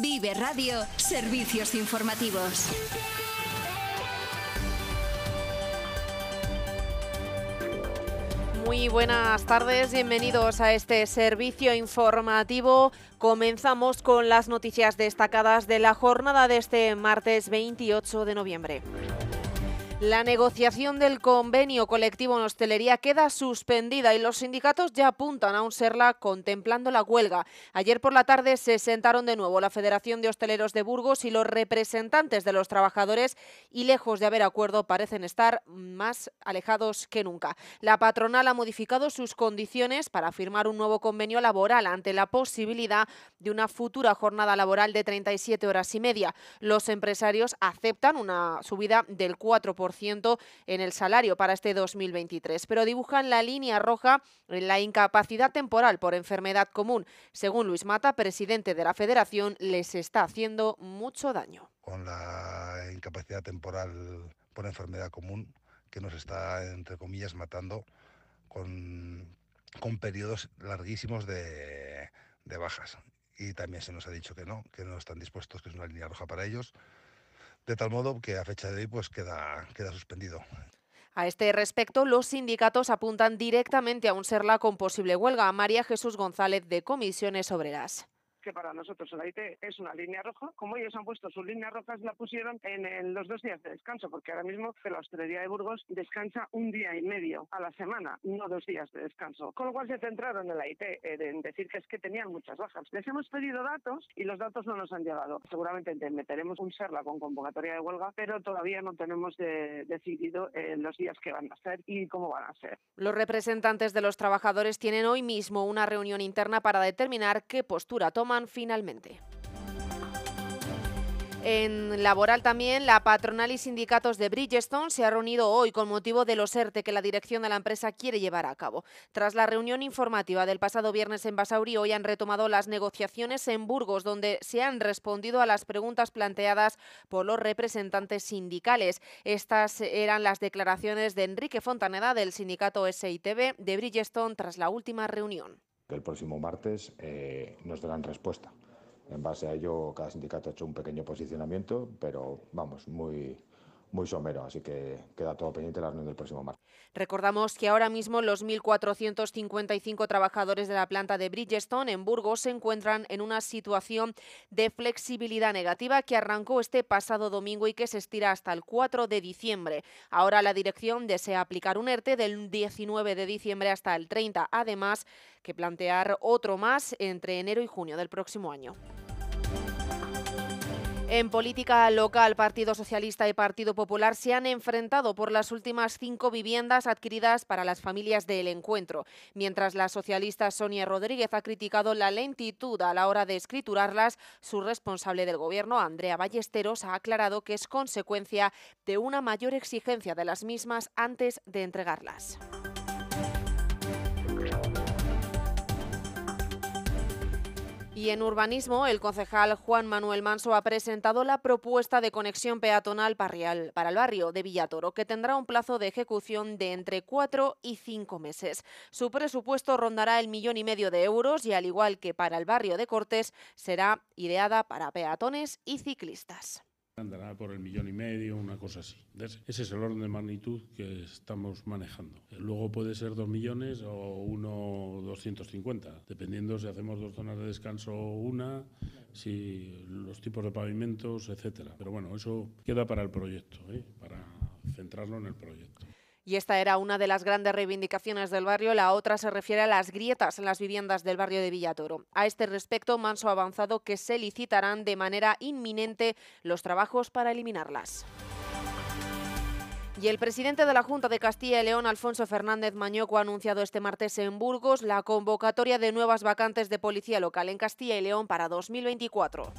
Vive Radio, servicios informativos. Muy buenas tardes, bienvenidos a este servicio informativo. Comenzamos con las noticias destacadas de la jornada de este martes 28 de noviembre. La negociación del convenio colectivo en hostelería queda suspendida y los sindicatos ya apuntan a un serla contemplando la huelga. Ayer por la tarde se sentaron de nuevo la Federación de Hosteleros de Burgos y los representantes de los trabajadores y lejos de haber acuerdo parecen estar más alejados que nunca. La patronal ha modificado sus condiciones para firmar un nuevo convenio laboral ante la posibilidad de una futura jornada laboral de 37 horas y media. Los empresarios aceptan una subida del 4% en el salario para este 2023, pero dibujan la línea roja en la incapacidad temporal por enfermedad común. Según Luis Mata, presidente de la Federación, les está haciendo mucho daño. Con la incapacidad temporal por enfermedad común que nos está, entre comillas, matando con, con periodos larguísimos de, de bajas. Y también se nos ha dicho que no, que no están dispuestos, que es una línea roja para ellos de tal modo que a fecha de hoy pues queda, queda suspendido. A este respecto, los sindicatos apuntan directamente a un SERLA con posible huelga. María Jesús González de Comisiones Obreras que para nosotros el IT es una línea roja. Como ellos han puesto sus líneas rojas, la pusieron en, los dos días de descanso, porque ahora mismo la hostelería de Burgos descansa un día y medio a la semana, no dos días de descanso. Con lo cual se centraron en la IT, en decir que es que tenían muchas bajas. Les hemos pedido datos y los datos no nos han llegado. Seguramente meteremos un SERLA con convocatoria de huelga, pero todavía no tenemos decidido eh, los días que van a ser y cómo van a ser. Los representantes de los trabajadores tienen hoy mismo una reunión interna para determinar qué postura toman finalmente. En laboral también, la patronal y sindicatos de Bridgestone se ha reunido hoy con motivo de los ERTE que la dirección de la empresa quiere llevar a cabo. Tras la reunión informativa del pasado viernes en Basauri, hoy han retomado las negociaciones en Burgos, donde se han respondido a las preguntas planteadas por los representantes sindicales. Estas eran las declaraciones de Enrique Fontaneda del sindicato SITB de Bridgestone tras la última reunión el próximo martes eh, nos darán respuesta. En base a ello, cada sindicato ha hecho un pequeño posicionamiento, pero vamos, muy, muy somero, así que queda todo pendiente la reunión del próximo martes. Recordamos que ahora mismo los 1.455 trabajadores de la planta de Bridgestone en Burgos se encuentran en una situación de flexibilidad negativa que arrancó este pasado domingo y que se estira hasta el 4 de diciembre. Ahora la dirección desea aplicar un ERTE del 19 de diciembre hasta el 30, además que plantear otro más entre enero y junio del próximo año. En política local, Partido Socialista y Partido Popular se han enfrentado por las últimas cinco viviendas adquiridas para las familias del encuentro, mientras la socialista Sonia Rodríguez ha criticado la lentitud a la hora de escriturarlas, su responsable del Gobierno, Andrea Ballesteros, ha aclarado que es consecuencia de una mayor exigencia de las mismas antes de entregarlas. Y en urbanismo, el concejal Juan Manuel Manso ha presentado la propuesta de conexión peatonal parrial para el barrio de Villatoro, que tendrá un plazo de ejecución de entre cuatro y cinco meses. Su presupuesto rondará el millón y medio de euros y, al igual que para el barrio de Cortes, será ideada para peatones y ciclistas andará por el millón y medio, una cosa así. Ese es el orden de magnitud que estamos manejando. Luego puede ser dos millones o uno doscientos cincuenta, dependiendo si hacemos dos zonas de descanso o una, si los tipos de pavimentos, etcétera. Pero bueno, eso queda para el proyecto, ¿eh? para centrarlo en el proyecto. Y esta era una de las grandes reivindicaciones del barrio. La otra se refiere a las grietas en las viviendas del barrio de Villatoro. A este respecto, Manso ha avanzado que se licitarán de manera inminente los trabajos para eliminarlas. Y el presidente de la Junta de Castilla y León, Alfonso Fernández Mañoco, ha anunciado este martes en Burgos la convocatoria de nuevas vacantes de policía local en Castilla y León para 2024.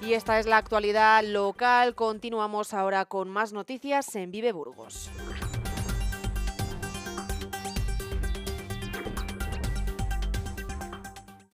Y esta es la actualidad local. Continuamos ahora con más noticias en Vive Burgos.